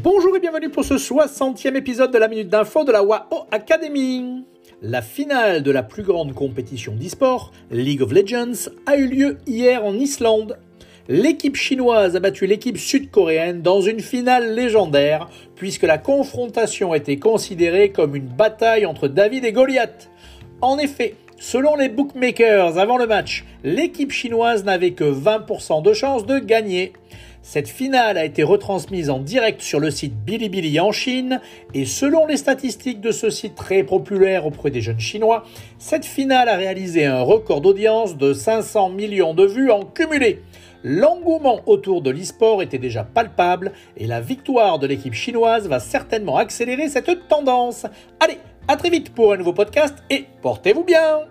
Bonjour et bienvenue pour ce 60e épisode de la Minute d'Info de la WAO Academy. La finale de la plus grande compétition d'e-sport, League of Legends, a eu lieu hier en Islande. L'équipe chinoise a battu l'équipe sud-coréenne dans une finale légendaire, puisque la confrontation était considérée comme une bataille entre David et Goliath. En effet, selon les bookmakers avant le match, l'équipe chinoise n'avait que 20% de chance de gagner. Cette finale a été retransmise en direct sur le site Bilibili en Chine et selon les statistiques de ce site très populaire auprès des jeunes chinois, cette finale a réalisé un record d'audience de 500 millions de vues en cumulé. L'engouement autour de l'e-sport était déjà palpable et la victoire de l'équipe chinoise va certainement accélérer cette tendance. Allez, à très vite pour un nouveau podcast et portez-vous bien